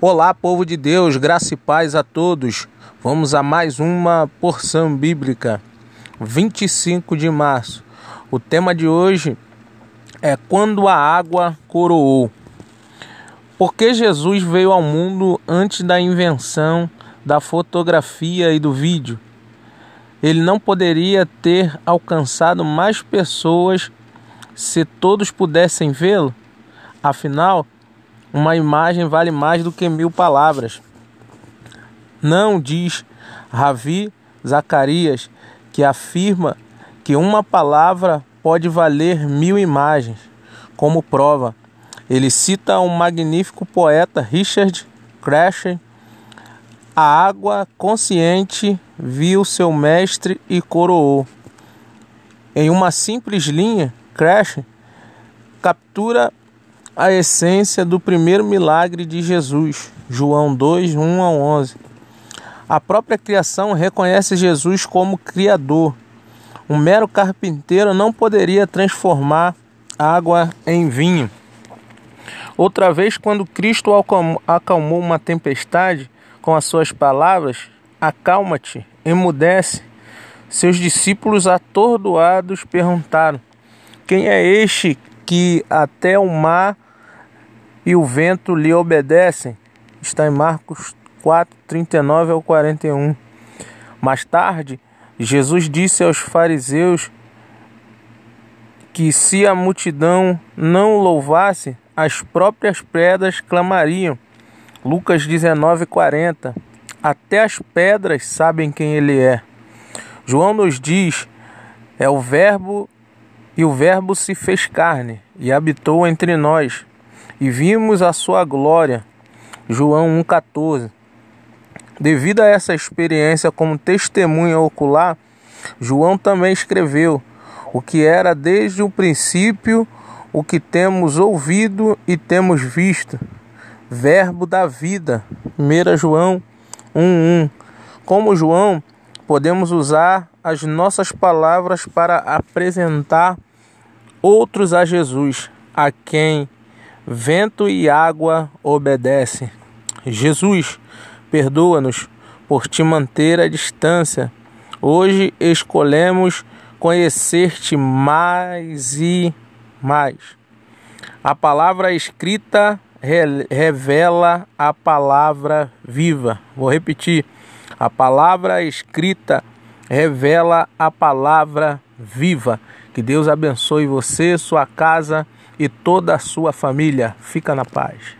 Olá, povo de Deus, graça e paz a todos. Vamos a mais uma porção bíblica, 25 de março. O tema de hoje é Quando a água coroou. Porque Jesus veio ao mundo antes da invenção da fotografia e do vídeo. Ele não poderia ter alcançado mais pessoas se todos pudessem vê-lo. Afinal, uma imagem vale mais do que mil palavras. Não diz Ravi Zacarias, que afirma que uma palavra pode valer mil imagens. Como prova, ele cita um magnífico poeta Richard Crasher. A água consciente viu seu mestre e coroou. Em uma simples linha, Crasher captura a essência do primeiro milagre de Jesus, João 2, 1 a 11. A própria criação reconhece Jesus como Criador. Um mero carpinteiro não poderia transformar água em vinho. Outra vez, quando Cristo acalmou uma tempestade com as suas palavras, acalma-te, emudece, seus discípulos atordoados perguntaram: Quem é este que até o mar e o vento lhe obedecem. Está em Marcos 4, 39 ao 41. Mais tarde, Jesus disse aos fariseus que se a multidão não louvasse, as próprias pedras clamariam. Lucas 19, 40. Até as pedras sabem quem ele é. João nos diz: é o Verbo, e o Verbo se fez carne e habitou entre nós e vimos a sua glória. João 1,14. Devido a essa experiência como testemunha ocular, João também escreveu o que era desde o princípio, o que temos ouvido e temos visto. Verbo da vida. 1 João 1:1. Como João, podemos usar as nossas palavras para apresentar outros a Jesus, a quem Vento e água obedecem. Jesus, perdoa-nos por te manter à distância. Hoje escolhemos conhecer-te mais e mais. A palavra escrita revela a palavra viva. Vou repetir. A palavra escrita revela a palavra viva. Que Deus abençoe você, sua casa e toda a sua família. Fica na paz.